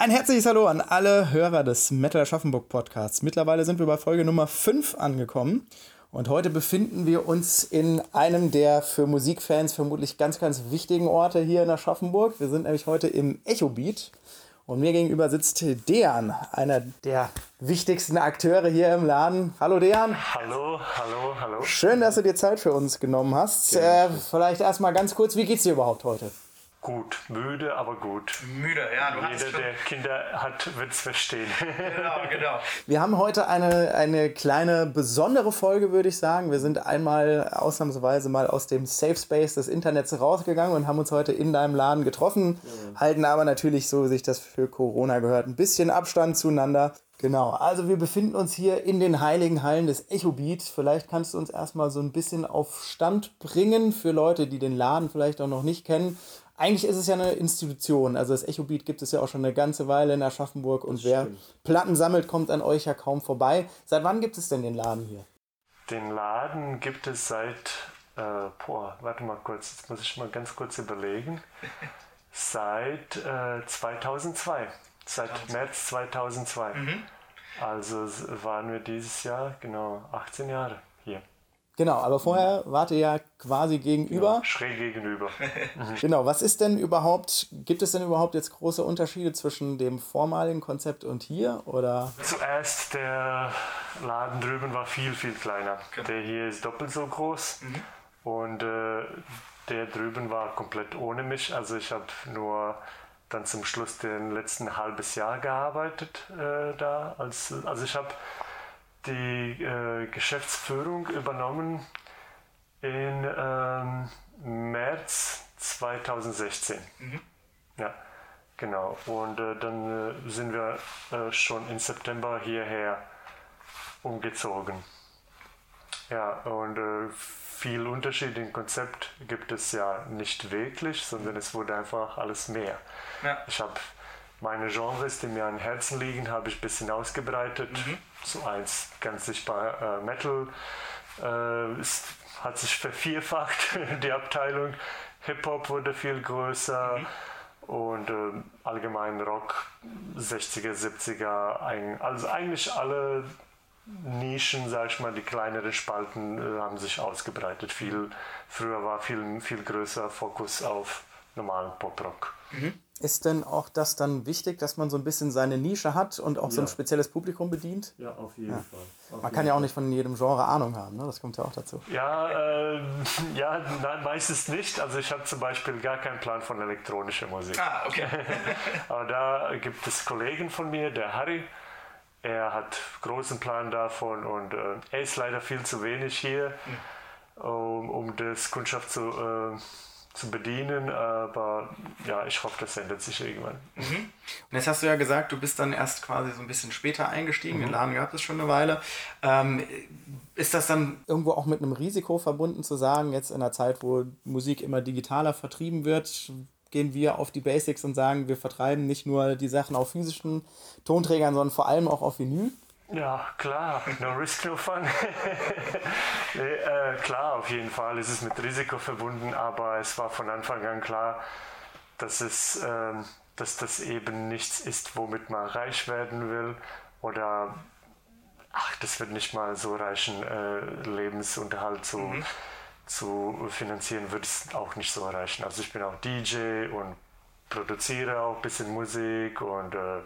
Ein herzliches Hallo an alle Hörer des Metal Aschaffenburg Podcasts. Mittlerweile sind wir bei Folge Nummer 5 angekommen. Und heute befinden wir uns in einem der für Musikfans vermutlich ganz, ganz wichtigen Orte hier in Aschaffenburg. Wir sind nämlich heute im Echo Beat. Und mir gegenüber sitzt Dejan, einer der wichtigsten Akteure hier im Laden. Hallo Dejan. Hallo, hallo, hallo. Schön, dass du dir Zeit für uns genommen hast. Äh, vielleicht erstmal ganz kurz, wie geht's dir überhaupt heute? Gut, müde, aber gut. Müde, ja. Du Jeder, der Kinder hat, wird es verstehen. Genau, genau. Wir haben heute eine, eine kleine besondere Folge, würde ich sagen. Wir sind einmal ausnahmsweise mal aus dem Safe Space des Internets rausgegangen und haben uns heute in deinem Laden getroffen, mhm. halten aber natürlich, so wie sich das für Corona gehört, ein bisschen Abstand zueinander. Genau, also wir befinden uns hier in den heiligen Hallen des Echo Beat. Vielleicht kannst du uns erstmal so ein bisschen auf Stand bringen für Leute, die den Laden vielleicht auch noch nicht kennen eigentlich ist es ja eine Institution. Also das Echo Beat gibt es ja auch schon eine ganze Weile in Aschaffenburg und wer Platten sammelt, kommt an euch ja kaum vorbei. Seit wann gibt es denn den Laden hier? Den Laden gibt es seit, äh, boah, warte mal kurz, jetzt muss ich mal ganz kurz überlegen. Seit äh, 2002, seit März 2002. Mhm. Also waren wir dieses Jahr genau 18 Jahre. Genau, aber vorher wart ihr ja quasi gegenüber. Ja, schräg gegenüber. genau, was ist denn überhaupt, gibt es denn überhaupt jetzt große Unterschiede zwischen dem vormaligen Konzept und hier? Oder? Zuerst der Laden drüben war viel, viel kleiner. Okay. Der hier ist doppelt so groß mhm. und äh, der drüben war komplett ohne mich. Also ich habe nur dann zum Schluss den letzten halbes Jahr gearbeitet äh, da. Als, also ich habe die äh, Geschäftsführung übernommen in ähm, März 2016. Mhm. Ja, genau. Und äh, dann äh, sind wir äh, schon im September hierher umgezogen. Ja, und äh, viel Unterschied im Konzept gibt es ja nicht wirklich, sondern es wurde einfach alles mehr. Ja. Ich habe meine Genres, die mir am Herzen liegen, habe ich ein bisschen ausgebreitet. Mhm. So eins ganz sichtbar äh, Metal äh, ist, hat sich vervierfacht, die Abteilung. Hip-Hop wurde viel größer mhm. und äh, allgemein Rock, 60er, 70er, ein, also eigentlich alle Nischen, sag ich mal, die kleineren Spalten äh, haben sich ausgebreitet. Viel, früher war viel, viel größer Fokus auf normalen Pop-Rock. Mhm. Ist denn auch das dann wichtig, dass man so ein bisschen seine Nische hat und auch ja. so ein spezielles Publikum bedient? Ja, auf jeden ja. Fall. Auf man kann ja auch nicht von jedem Genre Ahnung haben, ne? das kommt ja auch dazu. Ja, äh, ja nein, meistens nicht. Also ich habe zum Beispiel gar keinen Plan von elektronischer Musik. Ah, okay. Aber da gibt es Kollegen von mir, der Harry, er hat großen Plan davon und äh, er ist leider viel zu wenig hier, mhm. um, um das Kundschaft zu... Äh, zu bedienen, aber ja, ich hoffe, das ändert sich irgendwann. Mhm. Und jetzt hast du ja gesagt, du bist dann erst quasi so ein bisschen später eingestiegen, mhm. den Laden gab es schon eine Weile. Ähm, ist das dann irgendwo auch mit einem Risiko verbunden zu sagen, jetzt in einer Zeit, wo Musik immer digitaler vertrieben wird, gehen wir auf die Basics und sagen, wir vertreiben nicht nur die Sachen auf physischen Tonträgern, sondern vor allem auch auf Vinyl? Ja, klar, no risk, no fun. nee, äh, klar, auf jeden Fall ist es mit Risiko verbunden, aber es war von Anfang an klar, dass, es, äh, dass das eben nichts ist, womit man reich werden will oder ach, das wird nicht mal so reichen, äh, Lebensunterhalt zu, mhm. zu finanzieren, wird es auch nicht so erreichen. Also ich bin auch DJ und produziere auch ein bisschen Musik und äh,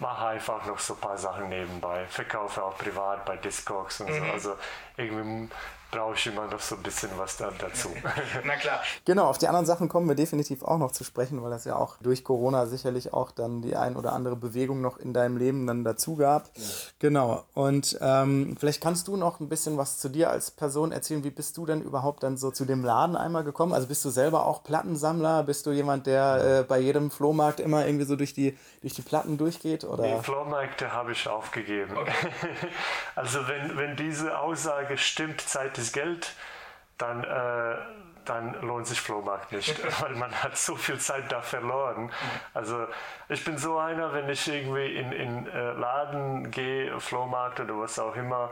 mache einfach noch so ein paar Sachen nebenbei. Verkaufe auch privat bei Discogs und mhm. so. Also irgendwie brauche ich immer noch so ein bisschen was da, dazu. Na klar. Genau, auf die anderen Sachen kommen wir definitiv auch noch zu sprechen, weil das ja auch durch Corona sicherlich auch dann die ein oder andere Bewegung noch in deinem Leben dann dazu gab. Ja. Genau. Und ähm, vielleicht kannst du noch ein bisschen was zu dir als Person erzählen. Wie bist du denn überhaupt dann so zu dem Laden einmal gekommen? Also bist du selber auch Plattensammler? Bist du jemand, der äh, bei jedem Flohmarkt immer irgendwie so durch die, durch die Platten durchgeht? Oder? Die Flohmärkte habe ich aufgegeben. Okay. also wenn, wenn diese Aussage stimmt, Zeit ist Geld, dann, äh, dann lohnt sich Flohmarkt nicht, weil man hat so viel Zeit da verloren. Also ich bin so einer, wenn ich irgendwie in, in äh, Laden gehe, Flohmarkt oder was auch immer,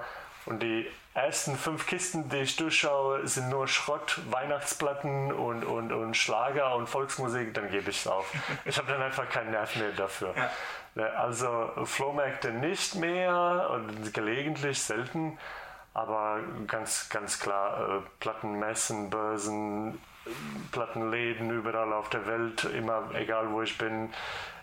und die ersten fünf Kisten, die ich durchschaue, sind nur Schrott, Weihnachtsplatten und, und, und Schlager und Volksmusik, dann gebe ich es auf. Ich habe dann einfach keinen Nerv mehr dafür. Ja. Ne, also Flohmärkte nicht mehr und gelegentlich selten, aber ganz, ganz klar äh, Plattenmessen, Börsen, Plattenläden überall auf der Welt, immer egal wo ich bin.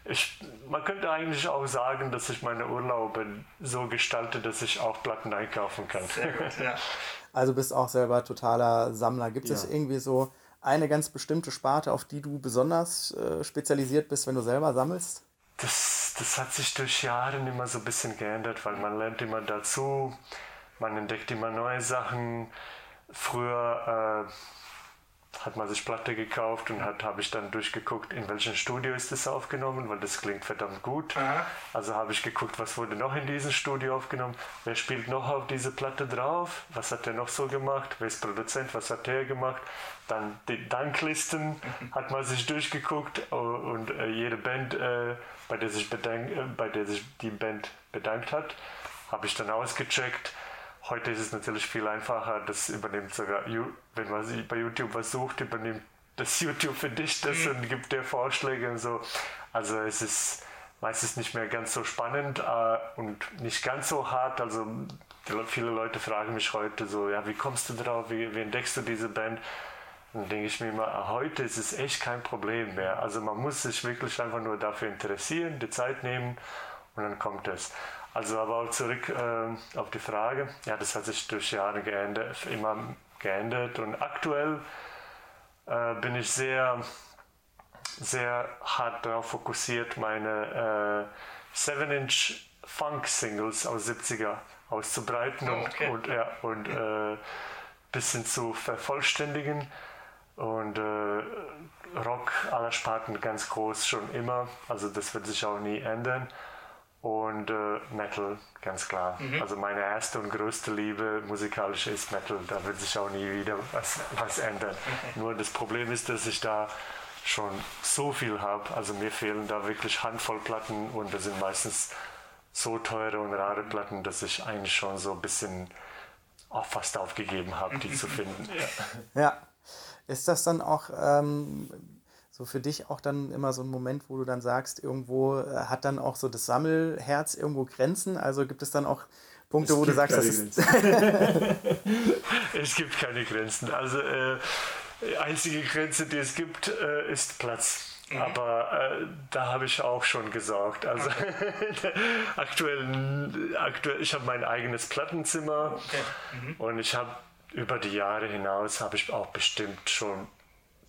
Ich, man könnte eigentlich auch sagen, dass ich meine Urlaube so gestalte, dass ich auch Platten einkaufen kann. Sehr gut, ja. Also bist auch selber totaler Sammler. Gibt ja. es irgendwie so eine ganz bestimmte Sparte, auf die du besonders äh, spezialisiert bist, wenn du selber sammelst? Das, das hat sich durch Jahre immer so ein bisschen geändert, weil man lernt immer dazu, man entdeckt immer neue Sachen. Früher äh, hat man sich Platte gekauft und hat habe ich dann durchgeguckt, in welchem Studio ist das aufgenommen, weil das klingt verdammt gut. Aha. Also habe ich geguckt, was wurde noch in diesem Studio aufgenommen, wer spielt noch auf diese Platte drauf, was hat der noch so gemacht, wer ist Produzent, was hat der gemacht. Dann die Danklisten hat man sich durchgeguckt oh, und äh, jede Band, äh, bei, der sich bedank, äh, bei der sich die Band bedankt hat, habe ich dann ausgecheckt Heute ist es natürlich viel einfacher, das übernimmt sogar, wenn man bei YouTube was sucht, übernimmt das YouTube für dich das mhm. und gibt dir Vorschläge und so. Also es ist meistens nicht mehr ganz so spannend äh, und nicht ganz so hart. Also viele Leute fragen mich heute so, ja, wie kommst du drauf, wie, wie entdeckst du diese Band? dann denke ich mir immer, ah, heute ist es echt kein Problem mehr. Also man muss sich wirklich einfach nur dafür interessieren, die Zeit nehmen und dann kommt es. Also aber auch zurück äh, auf die Frage, ja, das hat sich durch Jahre geändert, immer geändert und aktuell äh, bin ich sehr, sehr hart darauf fokussiert, meine äh, 7-Inch Funk-Singles aus 70er auszubreiten oh, okay. und, und, ja, und äh, bisschen zu vervollständigen. Und äh, Rock aller Sparten ganz groß schon immer, also das wird sich auch nie ändern und äh, Metal, ganz klar. Mhm. Also meine erste und größte Liebe musikalisch ist Metal. Da wird sich auch nie wieder was, was ändern. Okay. Nur das Problem ist, dass ich da schon so viel habe. Also mir fehlen da wirklich Handvoll Platten und das sind meistens so teure und rare Platten, dass ich eigentlich schon so ein bisschen auch fast aufgegeben habe, die zu finden. Ja. ja. Ist das dann auch ähm, so für dich auch dann immer so ein Moment, wo du dann sagst, irgendwo äh, hat dann auch so das Sammelherz irgendwo Grenzen? Also gibt es dann auch Punkte, es wo du sagst, das ist. es gibt keine Grenzen. Also äh, die einzige Grenze, die es gibt, äh, ist Platz. Mhm. Aber äh, da habe ich auch schon gesorgt. Also okay. aktuell, aktuell, ich habe mein eigenes Plattenzimmer okay. mhm. und ich habe über die Jahre hinaus habe ich auch bestimmt schon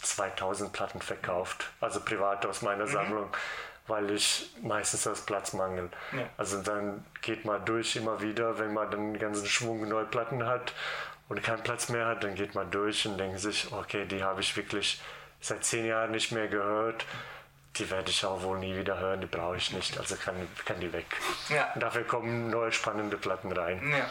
2000 Platten verkauft, also privat aus meiner mhm. Sammlung, weil ich meistens aus Platzmangel. Ja. Also dann geht man durch immer wieder, wenn man dann einen ganzen Schwung neue Platten hat und keinen Platz mehr hat, dann geht man durch und denkt sich, okay, die habe ich wirklich seit zehn Jahren nicht mehr gehört die werde ich auch wohl nie wieder hören, die brauche ich nicht, also kann, kann die weg. Ja. dafür kommen neue spannende Platten rein. Ja.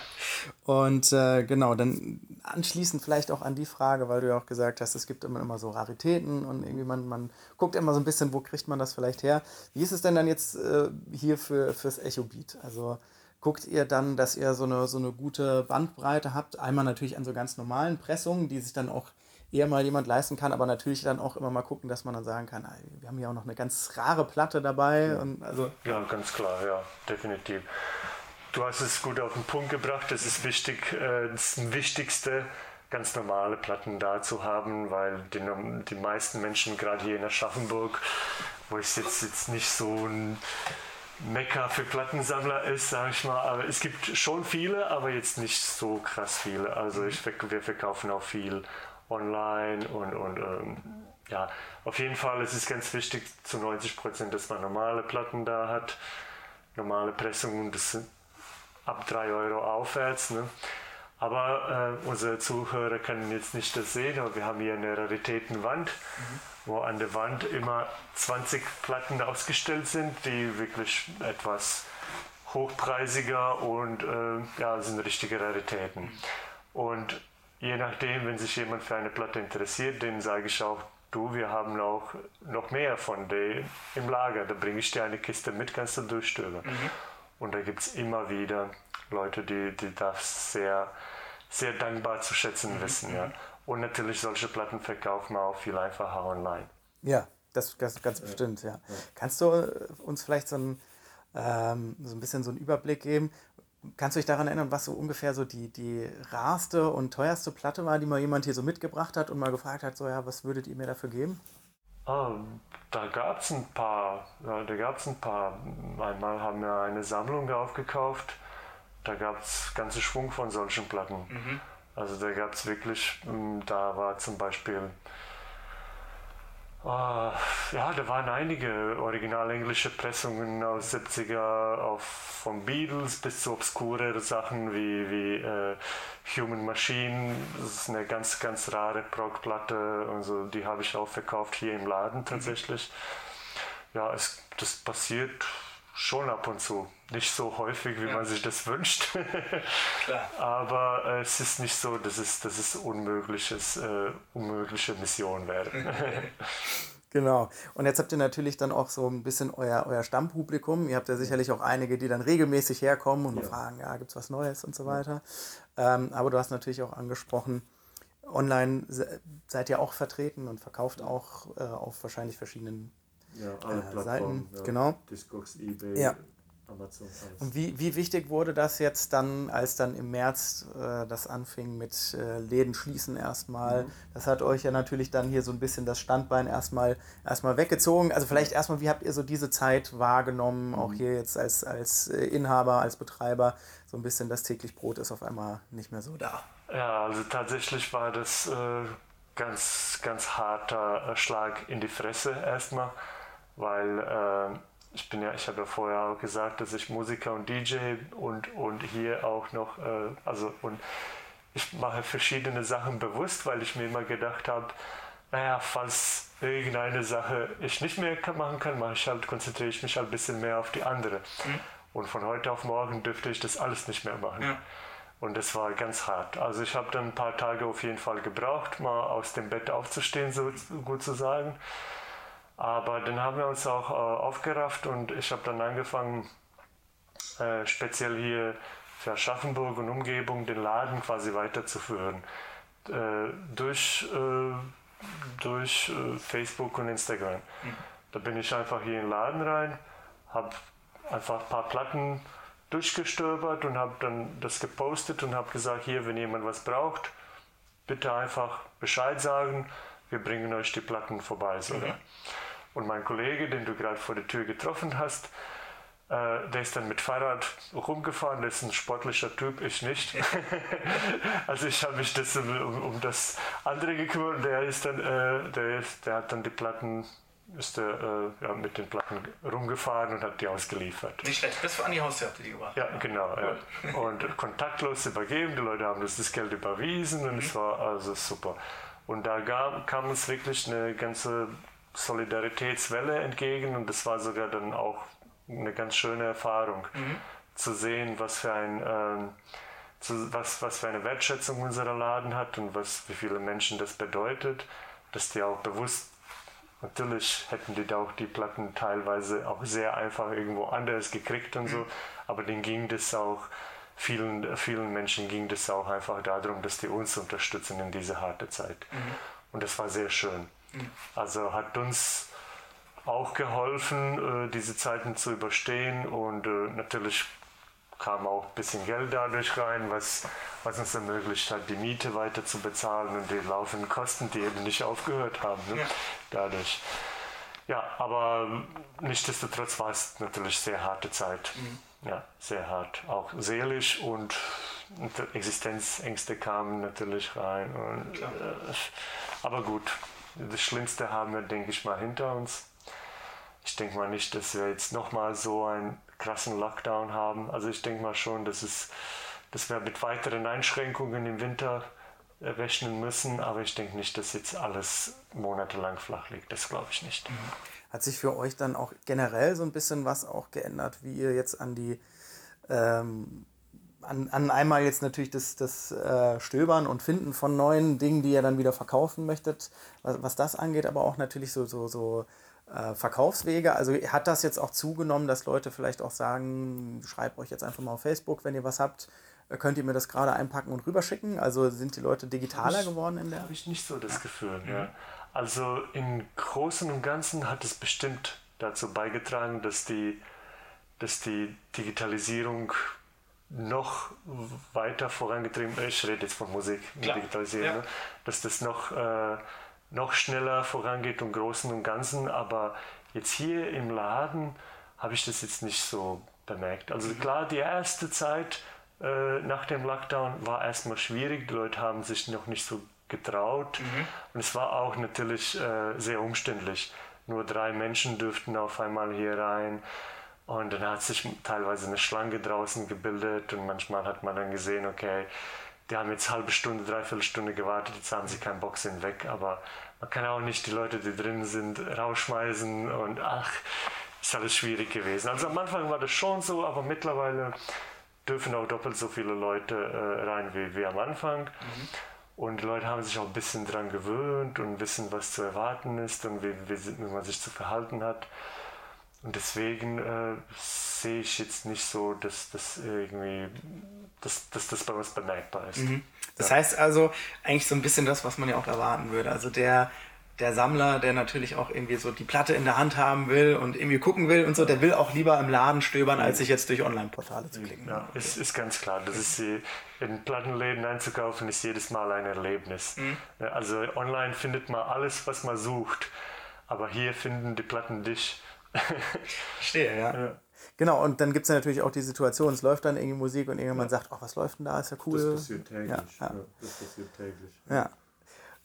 Und äh, genau, dann anschließend vielleicht auch an die Frage, weil du ja auch gesagt hast, es gibt immer, immer so Raritäten und irgendwie man, man guckt immer so ein bisschen, wo kriegt man das vielleicht her. Wie ist es denn dann jetzt äh, hier für, fürs Echo Beat? Also guckt ihr dann, dass ihr so eine, so eine gute Bandbreite habt? Einmal natürlich an so ganz normalen Pressungen, die sich dann auch eher mal jemand leisten kann, aber natürlich dann auch immer mal gucken, dass man dann sagen kann, wir haben hier auch noch eine ganz rare Platte dabei. Ja, und also ja ganz klar, ja, definitiv. Du hast es gut auf den Punkt gebracht, es ist wichtig, äh, das Wichtigste, ganz normale Platten da zu haben, weil die, die meisten Menschen, gerade hier in Aschaffenburg, wo ich jetzt, jetzt nicht so ein Mekka für Plattensammler ist, sage ich mal. Aber es gibt schon viele, aber jetzt nicht so krass viele. Also ich, wir verkaufen auch viel online und, und ähm, ja, auf jeden Fall ist es ganz wichtig zu 90 Prozent, dass man normale Platten da hat, normale Pressungen, das sind ab 3 Euro aufwärts. Ne? Aber äh, unsere Zuhörer können jetzt nicht das sehen, aber wir haben hier eine Raritätenwand, mhm. wo an der Wand immer 20 Platten ausgestellt sind, die wirklich etwas hochpreisiger und äh, ja, sind richtige Raritäten. Und je nachdem, wenn sich jemand für eine Platte interessiert, den sage ich auch, du, wir haben auch noch mehr von denen im Lager. Da bringe ich dir eine Kiste mit, kannst du durchstöbern. Mhm. Und da gibt es immer wieder Leute, die, die das sehr, sehr dankbar zu schätzen wissen. Ja. Und natürlich solche Platten verkauft man auch viel einfacher online. Ja, das, das ganz bestimmt, ja. Kannst du äh, uns vielleicht so ein, ähm, so ein bisschen so einen Überblick geben? Kannst du dich daran erinnern, was so ungefähr so die, die rarste und teuerste Platte war, die mal jemand hier so mitgebracht hat und mal gefragt hat, so ja, was würdet ihr mir dafür geben? Ah, da gab es ein paar, ja, da gab es ein paar. Einmal haben wir eine Sammlung aufgekauft, da gab es ganze Schwung von solchen Platten. Mhm. Also da gab es wirklich, mm, da war zum Beispiel Ah, ja, da waren einige original englische Pressungen aus 70er, auf, von Beatles bis zu obskure Sachen wie, wie äh, Human Machine. Das ist eine ganz, ganz rare Prog-Platte. Also die habe ich auch verkauft hier im Laden tatsächlich. Ja, es, das passiert schon ab und zu. Nicht so häufig, wie ja. man sich das wünscht. Aber äh, es ist nicht so, dass es, dass es unmögliches, äh, unmögliche Mission wäre. Genau. Und jetzt habt ihr natürlich dann auch so ein bisschen euer, euer Stammpublikum. Ihr habt ja sicherlich auch einige, die dann regelmäßig herkommen und ja. fragen, ja, gibt es was Neues und so weiter. Ähm, aber du hast natürlich auch angesprochen, online seid ihr auch vertreten und verkauft auch äh, auf wahrscheinlich verschiedenen ja, alle äh, Seiten. Ja. Genau. Discogs, eBay, ja. Amazon. Alles. Und wie, wie wichtig wurde das jetzt dann, als dann im März äh, das anfing mit äh, Läden schließen erstmal? Mhm. Das hat euch ja natürlich dann hier so ein bisschen das Standbein erstmal, erstmal weggezogen. Also vielleicht erstmal, wie habt ihr so diese Zeit wahrgenommen, mhm. auch hier jetzt als, als äh, Inhaber, als Betreiber, so ein bisschen das täglich Brot ist auf einmal nicht mehr so da? Ja, also tatsächlich war das äh, ganz, ganz harter äh, Schlag in die Fresse erstmal, weil äh, ich bin ja, ich habe ja vorher auch gesagt, dass ich Musiker und DJ und, und hier auch noch, äh, also und ich mache verschiedene Sachen bewusst, weil ich mir immer gedacht habe, naja, falls irgendeine Sache ich nicht mehr machen kann, mache ich halt, konzentriere ich mich halt ein bisschen mehr auf die andere. Mhm. Und von heute auf morgen dürfte ich das alles nicht mehr machen. Ja. Und das war ganz hart. Also ich habe dann ein paar Tage auf jeden Fall gebraucht, mal aus dem Bett aufzustehen, so gut zu sagen. Aber dann haben wir uns auch äh, aufgerafft und ich habe dann angefangen, äh, speziell hier für Aschaffenburg und Umgebung den Laden quasi weiterzuführen. Äh, durch äh, durch äh, Facebook und Instagram. Mhm. Da bin ich einfach hier in den Laden rein, habe einfach ein paar Platten durchgestöbert und habe dann das gepostet und habe gesagt, hier, wenn jemand was braucht, bitte einfach Bescheid sagen, wir bringen euch die Platten vorbei. Mhm. Und mein Kollege, den du gerade vor der Tür getroffen hast, äh, der ist dann mit Fahrrad rumgefahren, der ist ein sportlicher Typ, ich nicht. also ich habe mich das um, um, das andere gekümmert und der ist dann, äh, der, ist, der hat dann die Platten, ist der, äh, ja, mit den Platten rumgefahren und hat die ausgeliefert. Nicht schlecht, das war an die Haustür habt ihr die gebracht. Ja, genau. Ja. Und kontaktlos übergeben, die Leute haben das, das Geld überwiesen und mhm. es war also super. Und da gab, kam uns wirklich eine ganze Solidaritätswelle entgegen und das war sogar dann auch eine ganz schöne Erfahrung mhm. zu sehen, was für ein ähm, zu, was, was für eine Wertschätzung unser Laden hat und was wie viele Menschen das bedeutet, dass die auch bewusst natürlich hätten die da auch die Platten teilweise auch sehr einfach irgendwo anders gekriegt und so, mhm. aber denen ging das auch vielen vielen Menschen ging das auch einfach darum, dass die uns unterstützen in dieser harte Zeit mhm. und das war sehr schön. Also hat uns auch geholfen, äh, diese Zeiten zu überstehen und äh, natürlich kam auch ein bisschen Geld dadurch rein, was, was uns ermöglicht hat, die Miete weiter zu bezahlen und die laufenden Kosten, die eben nicht aufgehört haben. Ne? Ja. Dadurch. Ja, aber nichtsdestotrotz war es natürlich sehr harte Zeit. Mhm. Ja, sehr hart. Auch seelisch und Existenzängste kamen natürlich rein. Und, äh, aber gut, das Schlimmste haben wir, denke ich mal, hinter uns. Ich denke mal nicht, dass wir jetzt nochmal so einen krassen Lockdown haben. Also ich denke mal schon, dass, es, dass wir mit weiteren Einschränkungen im Winter rechnen müssen, aber ich denke nicht, dass jetzt alles monatelang flach liegt. Das glaube ich nicht. Mhm. Hat sich für euch dann auch generell so ein bisschen was auch geändert, wie ihr jetzt an die ähm, an, an einmal jetzt natürlich das, das äh, Stöbern und Finden von neuen Dingen, die ihr dann wieder verkaufen möchtet, was, was das angeht, aber auch natürlich so, so, so äh, Verkaufswege. Also hat das jetzt auch zugenommen, dass Leute vielleicht auch sagen, schreibt euch jetzt einfach mal auf Facebook, wenn ihr was habt, äh, könnt ihr mir das gerade einpacken und rüberschicken? Also sind die Leute digitaler ich, geworden in der? Habe ich nicht so das Gefühl. Ja. Mhm. Also im Großen und Ganzen hat es bestimmt dazu beigetragen, dass die, dass die Digitalisierung noch weiter vorangetrieben. Ich rede jetzt von Musik, Klar. Digitalisierung, ja. Ne? dass das noch, äh, noch schneller vorangeht im Großen und Ganzen. Aber jetzt hier im Laden habe ich das jetzt nicht so bemerkt. Also mhm. klar, die erste Zeit äh, nach dem Lockdown war erstmal schwierig. Die Leute haben sich noch nicht so getraut. Mhm. Und es war auch natürlich äh, sehr umständlich. Nur drei Menschen dürften auf einmal hier rein. Und dann hat sich teilweise eine Schlange draußen gebildet und manchmal hat man dann gesehen, okay, die haben jetzt eine halbe Stunde, dreiviertel Stunde gewartet, jetzt haben sie keinen Bock, sind weg. Aber man kann auch nicht die Leute, die drin sind, rausschmeißen und ach, ist alles schwierig gewesen. Also am Anfang war das schon so, aber mittlerweile dürfen auch doppelt so viele Leute äh, rein wie, wie am Anfang. Mhm. Und die Leute haben sich auch ein bisschen daran gewöhnt und wissen, was zu erwarten ist und wie, wie, wie man sich zu verhalten hat. Und deswegen äh, sehe ich jetzt nicht so, dass das irgendwie, dass, dass das bei uns bemerkbar ist. Mhm. Das ja. heißt also eigentlich so ein bisschen das, was man ja auch erwarten würde. Also der der Sammler, der natürlich auch irgendwie so die Platte in der Hand haben will und irgendwie gucken will und so, der will auch lieber im Laden stöbern, als sich jetzt durch Online-Portale zu klicken. Ja, okay. ist, ist ganz klar. Das ist die, in Plattenläden einzukaufen, ist jedes Mal ein Erlebnis. Mhm. Also online findet man alles, was man sucht, aber hier finden die Platten dich. Verstehe, ja. ja. Genau, und dann gibt es ja natürlich auch die Situation, es läuft dann irgendwie Musik und irgendjemand ja. sagt, ach, was läuft denn da, ist ja cool. Das passiert täglich. Ja, ja. das passiert täglich. Ja.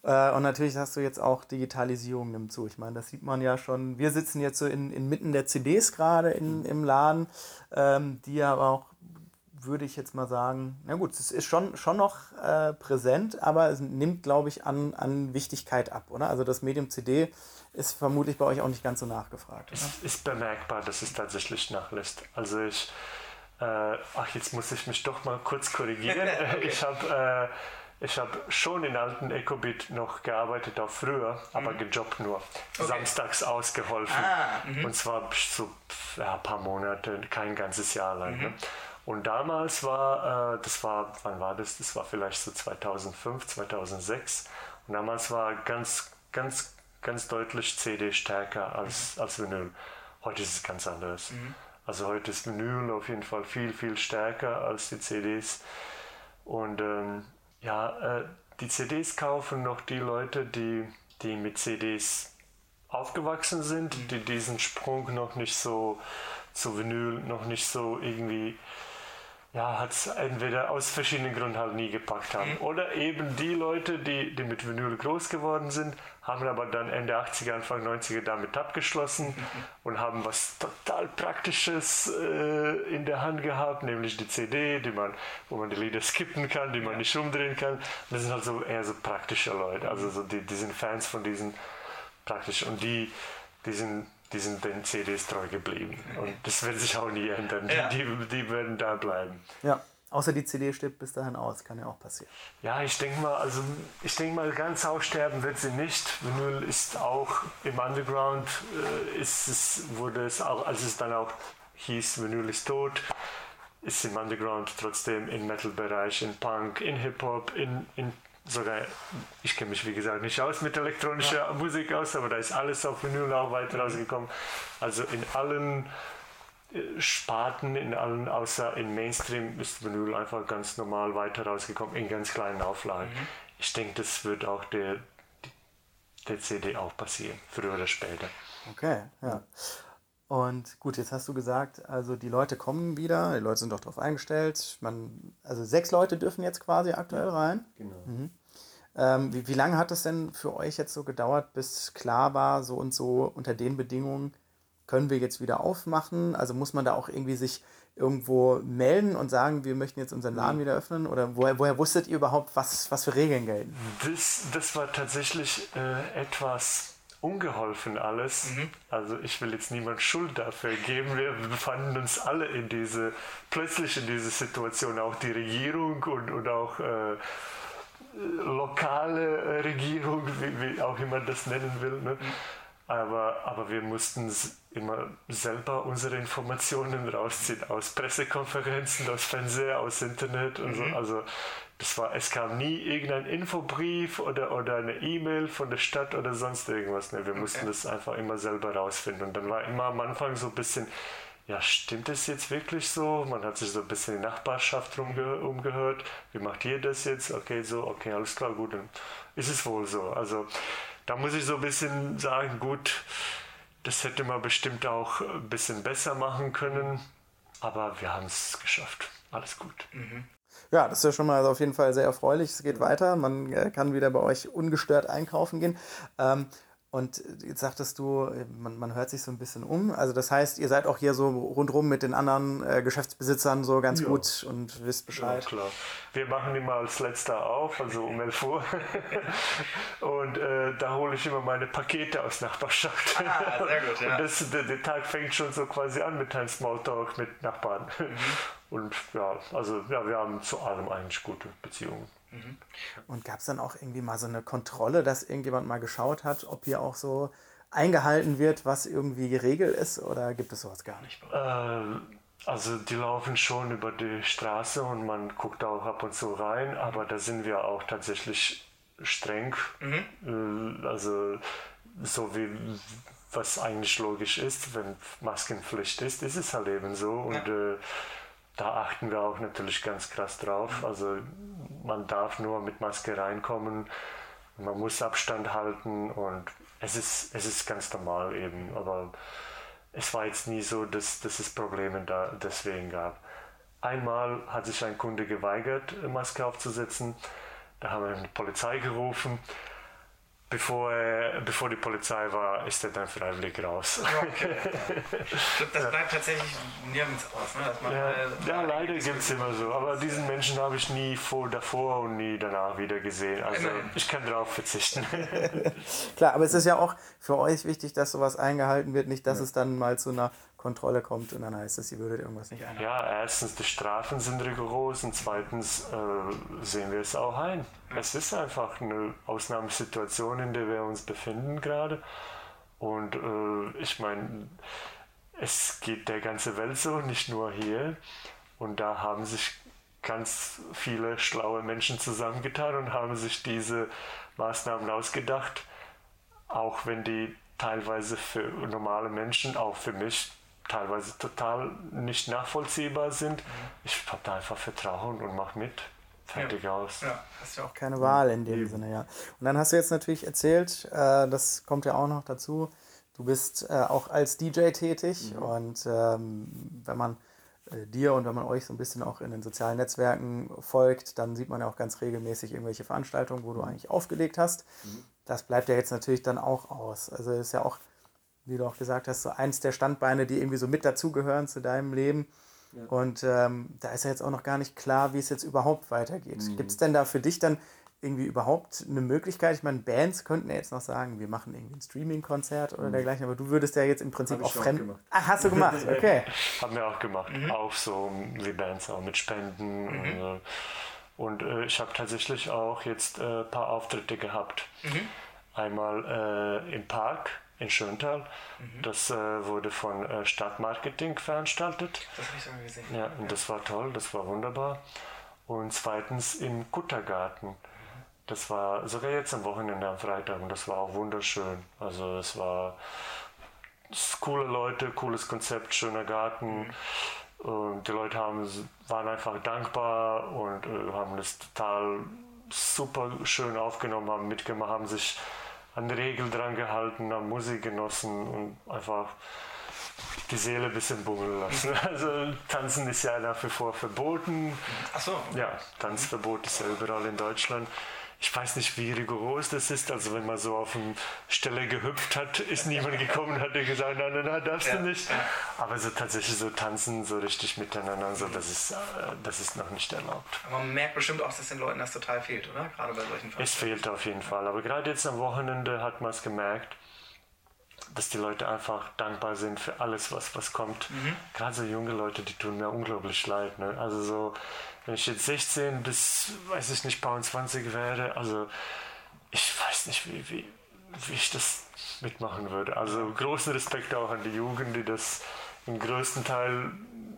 Äh, und natürlich hast du jetzt auch Digitalisierung nimmt zu. Ich meine, das sieht man ja schon. Wir sitzen jetzt so in, inmitten der CDs gerade in, im Laden, ähm, die aber auch, würde ich jetzt mal sagen, na gut, es ist schon, schon noch äh, präsent, aber es nimmt, glaube ich, an, an Wichtigkeit ab, oder? Also das Medium CD ist vermutlich bei euch auch nicht ganz so nachgefragt. Es ist bemerkbar, dass es tatsächlich nachlässt. Also ich, äh, ach, jetzt muss ich mich doch mal kurz korrigieren. okay. Ich habe äh, ich habe schon in alten Ecobit noch gearbeitet, auch früher, aber mhm. gejobbt nur. Okay. Samstags ausgeholfen. Ah, mhm. und zwar so ja, ein paar Monate, kein ganzes Jahr lang. Mhm. Ne? Und damals war, äh, das war, wann war das? Das war vielleicht so 2005, 2006. Und damals war ganz, ganz, ganz deutlich CD stärker als, mhm. als Vinyl. Heute ist es ganz anders. Mhm. Also heute ist Vinyl auf jeden Fall viel, viel stärker als die CDs. Und ähm, ja, äh, die CDs kaufen noch die Leute, die, die mit CDs aufgewachsen sind, mhm. die diesen Sprung noch nicht so zu Vinyl noch nicht so irgendwie ja, hat es entweder aus verschiedenen Gründen halt nie gepackt haben. Mhm. Oder eben die Leute, die, die mit Vinyl groß geworden sind, haben aber dann Ende 80er, Anfang 90er damit abgeschlossen mhm. und haben was total Praktisches äh, in der Hand gehabt, nämlich die CD, die man, wo man die Lieder skippen kann, die man nicht umdrehen kann. Das sind halt so eher so praktische Leute, also so die, die sind Fans von diesen praktischen und die, die sind die sind den CDs treu geblieben. Und das wird sich auch nie ändern. Ja. Die, die werden da bleiben. Ja. Außer die CD stirbt bis dahin aus, kann ja auch passieren. Ja, ich denke mal, also ich denke mal, ganz aussterben wird sie nicht. Vinyl ist auch im Underground, äh, ist es, wurde es auch, als es dann auch hieß, Vinyl ist tot, ist im Underground trotzdem im Metal-Bereich, in Punk, in Hip-Hop, in, in sogar, ich kenne mich wie gesagt nicht aus mit elektronischer ja. Musik aus, aber da ist alles auf Vinyl auch weiter mhm. rausgekommen. Also in allen äh, Sparten, in allen, außer in Mainstream ist Vinyl einfach ganz normal weiter rausgekommen, in ganz kleinen Auflagen. Mhm. Ich denke, das wird auch der, der CD auch passieren, früher oder später. Okay, ja. Und gut, jetzt hast du gesagt, also die Leute kommen wieder, die Leute sind doch darauf eingestellt. Man, also sechs Leute dürfen jetzt quasi aktuell rein. Genau. Mhm. Ähm, wie, wie lange hat es denn für euch jetzt so gedauert, bis klar war, so und so unter den Bedingungen können wir jetzt wieder aufmachen? Also muss man da auch irgendwie sich irgendwo melden und sagen, wir möchten jetzt unseren Laden mhm. wieder öffnen? Oder woher, woher wusstet ihr überhaupt, was, was für Regeln gelten? Das, das war tatsächlich äh, etwas ungeholfen alles. Mhm. Also ich will jetzt niemand Schuld dafür geben. Wir befanden uns alle in diese, plötzlich in diese Situation, auch die Regierung und, und auch äh, lokale Regierung, wie, wie, auch immer das nennen will. Ne? Aber, aber wir mussten immer selber unsere Informationen rausziehen aus Pressekonferenzen, aus Fernseher, aus Internet und so. Mhm. Also das war, es kam nie irgendein Infobrief oder, oder eine E-Mail von der Stadt oder sonst irgendwas. Ne, wir okay. mussten das einfach immer selber rausfinden. Und dann war immer am Anfang so ein bisschen, ja, stimmt es jetzt wirklich so? Man hat sich so ein bisschen in die Nachbarschaft rumge umgehört. Wie macht ihr das jetzt? Okay, so, okay, alles klar, gut, dann ist es wohl so. Also da muss ich so ein bisschen sagen, gut, das hätte man bestimmt auch ein bisschen besser machen können, aber wir haben es geschafft. Alles gut. Mhm. Ja, das ist ja schon mal auf jeden Fall sehr erfreulich. Es geht weiter. Man äh, kann wieder bei euch ungestört einkaufen gehen. Ähm, und jetzt sagtest du, man, man hört sich so ein bisschen um. Also das heißt, ihr seid auch hier so rundrum mit den anderen äh, Geschäftsbesitzern so ganz ja. gut und wisst Bescheid. Ja, klar. Wir machen immer als letzter auf, also um 11 Uhr. und äh, da hole ich immer meine Pakete aus Nachbarschaft. Ah, sehr gut, ja. Und das, der, der, Tag fängt schon so quasi an mit einem Smalltalk mit Nachbarn. Mhm. Und ja, also ja, wir haben zu allem eigentlich gute Beziehungen. Mhm. Und gab es dann auch irgendwie mal so eine Kontrolle, dass irgendjemand mal geschaut hat, ob hier auch so eingehalten wird, was irgendwie geregelt ist oder gibt es sowas gar nicht? Äh, also die laufen schon über die Straße und man guckt auch ab und zu rein, aber da sind wir auch tatsächlich streng. Mhm. Äh, also so wie was eigentlich logisch ist, wenn Maskenpflicht ist, ist es halt eben so. Und ja. äh, da achten wir auch natürlich ganz krass drauf. Also man darf nur mit Maske reinkommen, man muss Abstand halten und es ist, es ist ganz normal eben. Aber es war jetzt nie so, dass, dass es Probleme da deswegen gab. Einmal hat sich ein Kunde geweigert, Maske aufzusetzen. Da haben wir die Polizei gerufen bevor, äh, bevor die Polizei war, ist er dann freiwillig raus. Okay. das bleibt tatsächlich nirgends aus. Ne? ja, ja leider gibt es immer so. Aber diesen Menschen habe ich nie vor, davor und nie danach wieder gesehen. Also ich kann darauf verzichten. Klar, aber es ist ja auch für euch wichtig, dass sowas eingehalten wird. Nicht, dass ja. es dann mal zu einer Kontrolle kommt und dann heißt es, ihr würdet irgendwas nicht einhalten. Ja, erstens, die Strafen sind rigoros und zweitens äh, sehen wir es auch ein. Es ist einfach eine Ausnahmesituation, in der wir uns befinden gerade. Und äh, ich meine, es geht der ganze Welt so, nicht nur hier. Und da haben sich ganz viele schlaue Menschen zusammengetan und haben sich diese Maßnahmen ausgedacht, auch wenn die teilweise für normale Menschen, auch für mich, teilweise total nicht nachvollziehbar sind. Mhm. Ich habe da einfach Vertrauen und mache mit. Fertig ja. aus. Ja, hast du auch keine Wahl in dem. Sinne, ja. Und dann hast du jetzt natürlich erzählt, äh, das kommt ja auch noch dazu, du bist äh, auch als DJ tätig mhm. und ähm, wenn man äh, dir und wenn man euch so ein bisschen auch in den sozialen Netzwerken folgt, dann sieht man ja auch ganz regelmäßig irgendwelche Veranstaltungen, wo du mhm. eigentlich aufgelegt hast. Mhm. Das bleibt ja jetzt natürlich dann auch aus. Also ist ja auch wie du auch gesagt hast, so eins der Standbeine, die irgendwie so mit dazugehören zu deinem Leben. Ja. Und ähm, da ist ja jetzt auch noch gar nicht klar, wie es jetzt überhaupt weitergeht. Mhm. Gibt es denn da für dich dann irgendwie überhaupt eine Möglichkeit? Ich meine, Bands könnten ja jetzt noch sagen, wir machen irgendwie ein Streaming-Konzert oder mhm. dergleichen, aber du würdest ja jetzt im Prinzip auch fremd. Gemacht. Ach, hast du gemacht, okay. Haben wir auch gemacht. Mhm. Auch so wie Bands, auch mit Spenden. Mhm. Und, äh, und äh, ich habe tatsächlich auch jetzt ein äh, paar Auftritte gehabt. Mhm. Einmal äh, im Park in Schöntal. Mhm. Das äh, wurde von äh, Stadtmarketing veranstaltet. Das habe ich sogar gesehen. Ja, und das war toll, das war wunderbar. Und zweitens im Kuttergarten. Das war sogar jetzt am Wochenende am Freitag und das war auch wunderschön. Also es war coole Leute, cooles Konzept, schöner Garten. Mhm. Und die Leute haben, waren einfach dankbar und äh, haben das total super schön aufgenommen, haben mitgemacht, haben sich an die Regel dran gehalten, haben Musik genossen und einfach die Seele ein bisschen bummeln lassen. Also tanzen ist ja nach wie vor verboten. Ach so. Ja, Tanzverbot ist ja überall in Deutschland ich weiß nicht, wie rigoros das ist. Also wenn man so auf eine Stelle gehüpft hat, ist niemand gekommen und hat dir gesagt, nein, nein, nein, darfst ja. du nicht. Aber so tatsächlich so tanzen, so richtig miteinander, so, das, ist, äh, das ist noch nicht erlaubt. Aber man merkt bestimmt auch, dass den Leuten das total fehlt, oder? Gerade bei solchen Fällen. Es fehlt auf jeden Fall. Aber gerade jetzt am Wochenende hat man es gemerkt, dass die Leute einfach dankbar sind für alles, was, was kommt. Mhm. Gerade so junge Leute, die tun mir unglaublich leid. Ne? Also so wenn ich jetzt 16 bis, weiß ich nicht, 20 werde, also ich weiß nicht, wie, wie, wie ich das mitmachen würde. Also großen Respekt auch an die Jugend, die das im größten Teil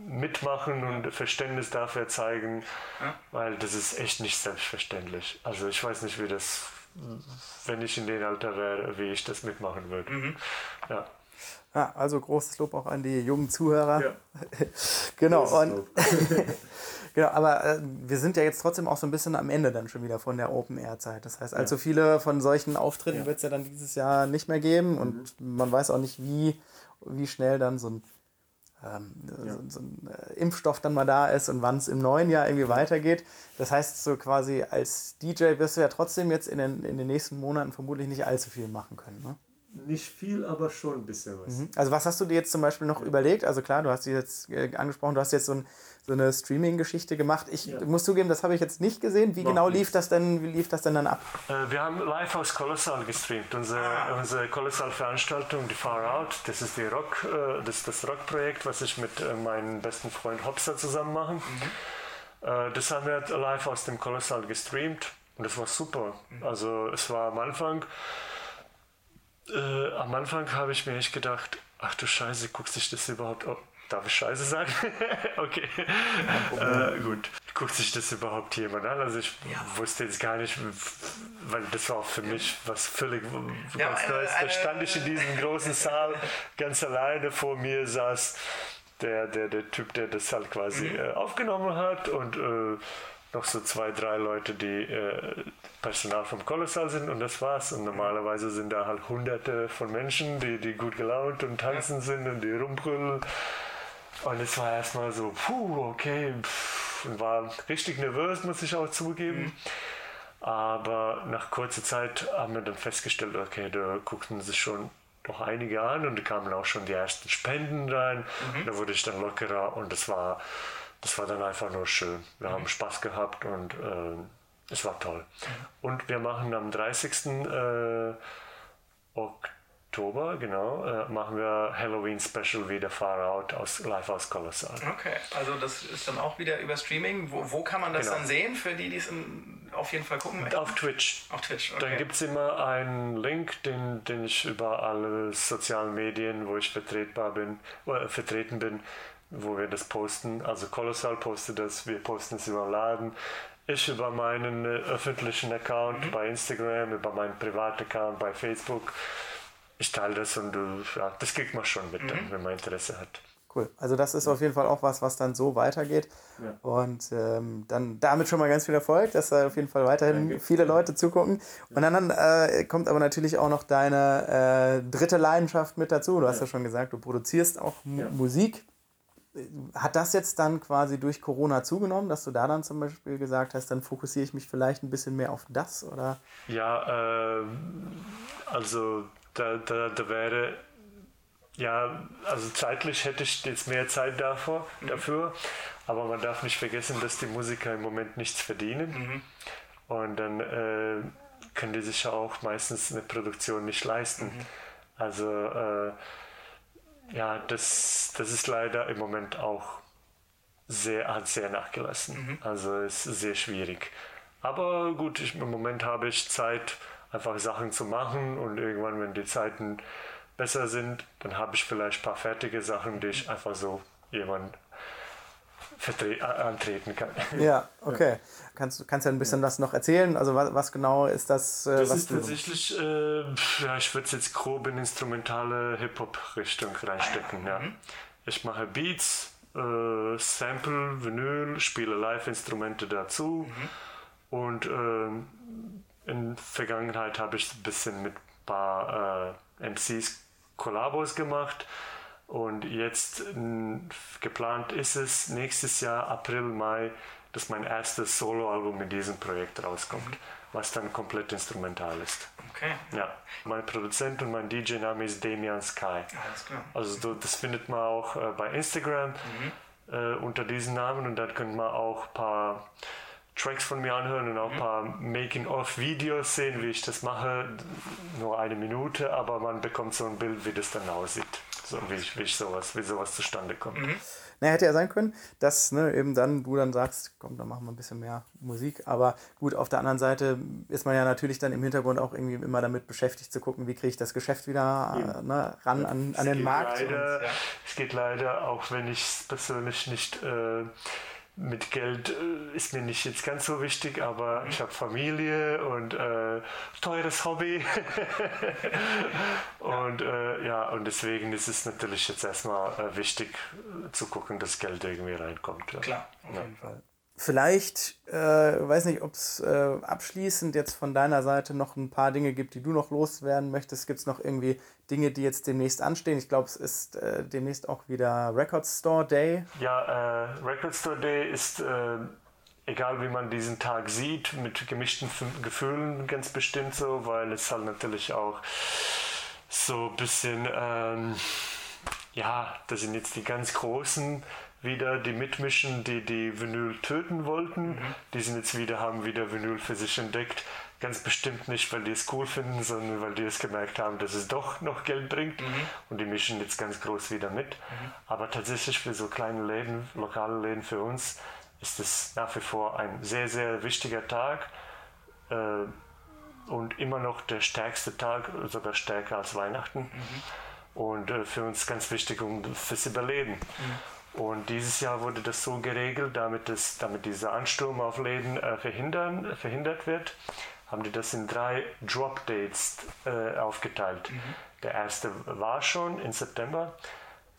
mitmachen und Verständnis dafür zeigen, weil das ist echt nicht selbstverständlich. Also ich weiß nicht, wie das, wenn ich in dem Alter wäre, wie ich das mitmachen würde. Mhm. Ja. Ja, also großes Lob auch an die jungen Zuhörer. Ja. genau. Und genau, aber äh, wir sind ja jetzt trotzdem auch so ein bisschen am Ende dann schon wieder von der Open Air Zeit. Das heißt, allzu viele von solchen Auftritten ja. wird es ja dann dieses Jahr nicht mehr geben und mhm. man weiß auch nicht, wie, wie schnell dann so ein ähm, ja. so, so, ein äh, Impfstoff dann mal da ist und wann es im neuen Jahr irgendwie weitergeht. Das heißt, so quasi als DJ wirst du ja trotzdem jetzt in den, in den nächsten Monaten vermutlich nicht allzu viel machen können. Ne? Nicht viel, aber schon ein bisschen was. Mhm. Also was hast du dir jetzt zum Beispiel noch ja. überlegt? Also klar, du hast dich jetzt äh, angesprochen, du hast jetzt so, ein, so eine Streaming-Geschichte gemacht. Ich ja. muss zugeben, das habe ich jetzt nicht gesehen. Wie Noch genau lief das, denn, wie lief das denn dann ab? Äh, wir haben live aus Colossal gestreamt. Unsere, ah. unsere Colossal-Veranstaltung, die Far Out, das ist die Rock, äh, das, das Rock-Projekt, was ich mit äh, meinem besten Freund Hopster zusammen mache. Mhm. Das haben wir live aus dem Colossal gestreamt und das war super. Mhm. Also es war am Anfang äh, am Anfang habe ich mir echt gedacht, ach du Scheiße, guckst dich das überhaupt an? Darf ich Scheiße sagen? okay. Äh, gut. Guckt sich das überhaupt jemand an? Also ich ja. wusste jetzt gar nicht, weil das war auch für mich was völlig ja, ganz Neues. Da stand ich in diesem großen Saal ganz alleine vor mir saß der, der, der Typ, der das halt quasi mhm. äh, aufgenommen hat und äh, noch so zwei, drei Leute, die äh, Personal vom Kolossal sind und das war's. Und normalerweise sind da halt hunderte von Menschen, die, die gut gelaunt und tanzen sind und die rumbrüllen. Und es war erstmal so, puh, okay, pff, und war richtig nervös, muss ich auch zugeben. Mhm. Aber nach kurzer Zeit haben wir dann festgestellt, okay, da guckten sich schon noch einige an und da kamen auch schon die ersten Spenden rein. Mhm. Da wurde ich dann lockerer und das war das war dann einfach nur schön. Wir mhm. haben Spaß gehabt und äh, es war toll. Mhm. Und wir machen am 30. Äh, Oktober, genau, äh, machen wir Halloween Special wieder Far Out aus Live aus Colossal. Okay, also das ist dann auch wieder über Streaming. Wo, wo kann man das genau. dann sehen, für die, die es auf jeden Fall gucken möchten? Auf Twitch. Auf Twitch, okay. Dann gibt es immer einen Link, den, den ich über alle sozialen Medien, wo ich vertretbar bin, äh, vertreten bin, wo wir das posten. Also Colossal postet das, wir posten es über Laden. Ich über meinen äh, öffentlichen Account mhm. bei Instagram, über meinen privaten Account bei Facebook. Ich teile das und äh, ja, das kriegt man schon mit, mhm. dann, wenn man Interesse hat. Cool. Also das ist auf jeden Fall auch was, was dann so weitergeht. Ja. Und ähm, dann damit schon mal ganz viel Erfolg, dass da auf jeden Fall weiterhin Danke. viele Leute zugucken. Und dann äh, kommt aber natürlich auch noch deine äh, dritte Leidenschaft mit dazu. Du hast ja, ja schon gesagt, du produzierst auch ja. Musik. Hat das jetzt dann quasi durch Corona zugenommen, dass du da dann zum Beispiel gesagt hast, dann fokussiere ich mich vielleicht ein bisschen mehr auf das? Oder? Ja, äh, also da, da, da wäre, ja, also zeitlich hätte ich jetzt mehr Zeit davor, mhm. dafür, aber man darf nicht vergessen, dass die Musiker im Moment nichts verdienen. Mhm. Und dann äh, können die sich ja auch meistens eine Produktion nicht leisten. Mhm. Also äh, ja, das, das ist leider im Moment auch sehr, hat sehr nachgelassen. Mhm. Also ist sehr schwierig. Aber gut, ich, im Moment habe ich Zeit, einfach Sachen zu machen und irgendwann, wenn die Zeiten besser sind, dann habe ich vielleicht ein paar fertige Sachen, die ich einfach so jemand antreten kann. Ja, okay. Kannst du kannst ja ein bisschen ja. das noch erzählen? Also was, was genau ist das? Äh, das ist tatsächlich, äh, ja, ich würde es jetzt grob in instrumentale Hip-Hop-Richtung reinstecken. Ja. Mhm. Ich mache Beats, äh, Sample, Vinyl, spiele Live-Instrumente dazu mhm. und äh, in Vergangenheit habe ich ein bisschen mit ein paar äh, MCs Kollabos gemacht. Und jetzt geplant ist es nächstes Jahr, April, Mai, dass mein erstes Soloalbum mit diesem Projekt rauskommt, mhm. was dann komplett instrumental ist. Okay. Ja, mein Produzent und mein DJ-Name ist Damian Sky. Alles klar. Also das findet man auch äh, bei Instagram mhm. äh, unter diesem Namen und dann könnt man auch ein paar Tracks von mir anhören und auch ein mhm. paar Making-of-Videos sehen, wie ich das mache. Nur eine Minute, aber man bekommt so ein Bild, wie das dann aussieht. So wie, wie, ich sowas, wie sowas zustande kommt. Mhm. naja, hätte ja sein können, dass ne, eben dann du dann sagst, komm, dann machen wir ein bisschen mehr Musik. Aber gut, auf der anderen Seite ist man ja natürlich dann im Hintergrund auch irgendwie immer damit beschäftigt zu gucken, wie kriege ich das Geschäft wieder äh, ne, ran an, an den Markt. Leider, und, ja. Es geht leider, auch wenn ich es persönlich nicht äh, mit Geld äh, ist mir nicht jetzt ganz so wichtig, aber ich habe Familie und äh, teures Hobby. und äh, ja, und deswegen ist es natürlich jetzt erstmal äh, wichtig äh, zu gucken, dass Geld irgendwie reinkommt. Ja. Klar, auf jeden Fall. Vielleicht, äh, weiß nicht, ob es äh, abschließend jetzt von deiner Seite noch ein paar Dinge gibt, die du noch loswerden möchtest. Gibt es noch irgendwie Dinge, die jetzt demnächst anstehen? Ich glaube, es ist äh, demnächst auch wieder Record Store Day. Ja, äh, Record Store Day ist, äh, egal wie man diesen Tag sieht, mit gemischten Gefühlen ganz bestimmt so, weil es halt natürlich auch so ein bisschen, ähm, ja, das sind jetzt die ganz großen wieder die mitmischen, die die Vinyl töten wollten. Mhm. Die sind jetzt wieder, haben wieder Vinyl für sich entdeckt. Ganz bestimmt nicht, weil die es cool finden, sondern weil die es gemerkt haben, dass es doch noch Geld bringt. Mhm. Und die mischen jetzt ganz groß wieder mit. Mhm. Aber tatsächlich für so kleine Läden, lokale Läden für uns, ist es nach wie vor ein sehr, sehr wichtiger Tag. Äh, und immer noch der stärkste Tag, sogar stärker als Weihnachten. Mhm. Und äh, für uns ganz wichtig um fürs Überleben. Und dieses Jahr wurde das so geregelt, damit, das, damit dieser Ansturm auf Läden äh, verhindern, verhindert wird, haben die das in drei Drop Dates äh, aufgeteilt. Mhm. Der erste war schon im September,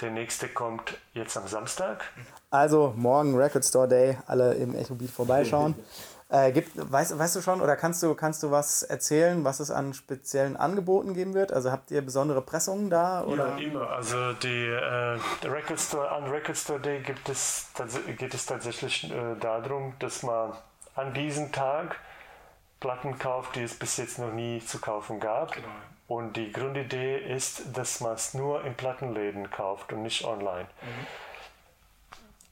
der nächste kommt jetzt am Samstag. Also morgen Record Store Day, alle im Echo Beat vorbeischauen. Äh, gibt, weißt, weißt du schon oder kannst du, kannst du was erzählen, was es an speziellen Angeboten geben wird? Also habt ihr besondere Pressungen da? Oder? Ja, immer. Also die, äh, Record Store, an Record Store Day gibt es, geht es tatsächlich äh, darum, dass man an diesem Tag Platten kauft, die es bis jetzt noch nie zu kaufen gab. Genau. Und die Grundidee ist, dass man es nur in Plattenläden kauft und nicht online. Mhm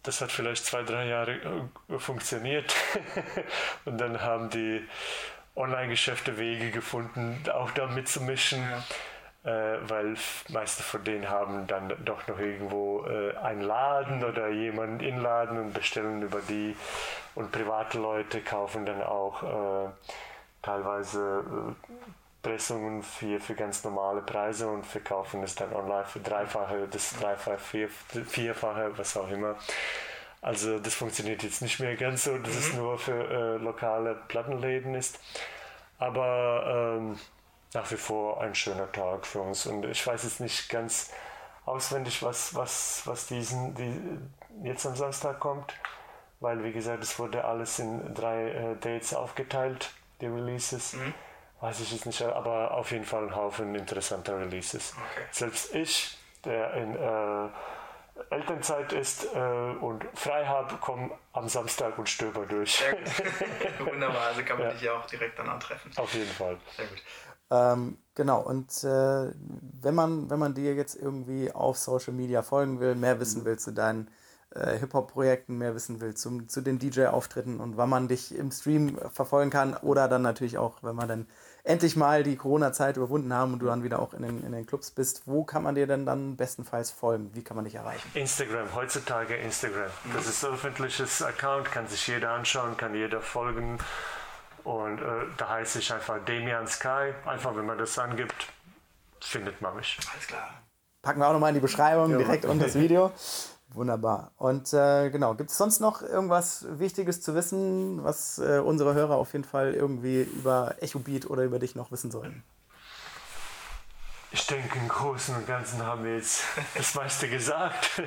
das hat vielleicht zwei, drei Jahre äh, funktioniert. und dann haben die Online-Geschäfte Wege gefunden, auch da mitzumischen. Ja. Äh, weil meiste von denen haben dann doch noch irgendwo äh, einen Laden oder jemanden in Laden und bestellen über die. Und private Leute kaufen dann auch äh, teilweise äh, Pressungen für, für ganz normale Preise und verkaufen es dann online für dreifache, das dreifache, vier, vierfache, was auch immer. Also das funktioniert jetzt nicht mehr ganz so, dass mhm. es nur für äh, lokale Plattenläden ist. Aber ähm, nach wie vor ein schöner Tag für uns. Und ich weiß jetzt nicht ganz auswendig, was, was, was diesen, die jetzt am Samstag kommt, weil wie gesagt, es wurde alles in drei äh, Dates aufgeteilt, die Releases. Mhm weiß ich jetzt nicht, aber auf jeden Fall ein Haufen interessanter Releases. Okay. Selbst ich, der in äh, Elternzeit ist äh, und frei habe, komme am Samstag und stöber durch. Sehr gut. Wunderbar, also kann man ja. dich ja auch direkt dann antreffen. Auf jeden Fall. Sehr gut. Ähm, genau, und äh, wenn, man, wenn man dir jetzt irgendwie auf Social Media folgen will, mehr wissen will zu deinen äh, Hip-Hop-Projekten mehr wissen will, zum, zu den DJ-Auftritten und wann man dich im Stream verfolgen kann oder dann natürlich auch, wenn man dann endlich mal die Corona-Zeit überwunden haben und du dann wieder auch in den, in den Clubs bist, wo kann man dir denn dann bestenfalls folgen? Wie kann man dich erreichen? Instagram, heutzutage Instagram. Das ist ein öffentliches Account, kann sich jeder anschauen, kann jeder folgen. Und äh, da heiße ich einfach Damian Sky. Einfach, wenn man das angibt, findet man mich. Alles klar. Packen wir auch nochmal in die Beschreibung ja. direkt unter das Video. Wunderbar. Und äh, genau, gibt es sonst noch irgendwas Wichtiges zu wissen, was äh, unsere Hörer auf jeden Fall irgendwie über Echo Beat oder über dich noch wissen sollen? Ich denke, im Großen und Ganzen haben wir jetzt das meiste gesagt.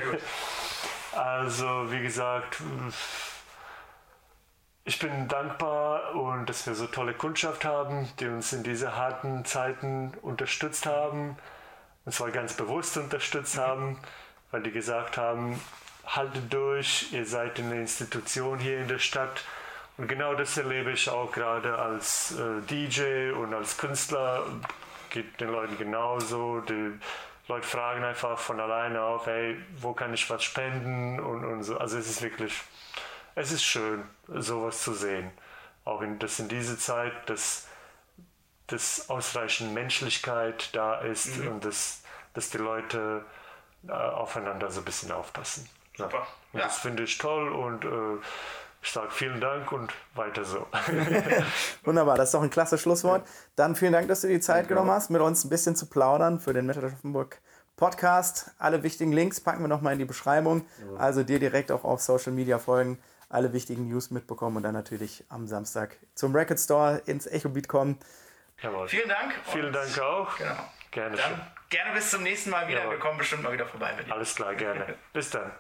Also, wie gesagt, ich bin dankbar und dass wir so tolle Kundschaft haben, die uns in diese harten Zeiten unterstützt haben, und zwar ganz bewusst unterstützt haben weil die gesagt haben, haltet durch, ihr seid eine Institution hier in der Stadt. Und genau das erlebe ich auch gerade als äh, DJ und als Künstler. Geht den Leuten genauso. Die Leute fragen einfach von alleine auf, hey, wo kann ich was spenden und, und so. Also es ist wirklich, es ist schön, sowas zu sehen. Auch in, dass in dieser Zeit, dass, dass ausreichend Menschlichkeit da ist mhm. und dass, dass die Leute äh, aufeinander so ein bisschen aufpassen. Super. Und Das finde ich toll und äh, ich sage vielen Dank und weiter so. Wunderbar, das ist doch ein klasse Schlusswort. Dann vielen Dank, dass du dir die Zeit genommen hast, mit uns ein bisschen zu plaudern für den Metal Offenburg Podcast. Alle wichtigen Links packen wir nochmal in die Beschreibung. Also dir direkt auch auf Social Media folgen, alle wichtigen News mitbekommen und dann natürlich am Samstag zum Record Store ins Echo Beat kommen. Jawohl. Vielen Dank. Vielen Dank auch. Genau. Gerne Dann schön. gerne bis zum nächsten Mal wieder. Jawohl. Wir kommen bestimmt mal wieder vorbei bei dir. Alles klar, gerne. Bis dann.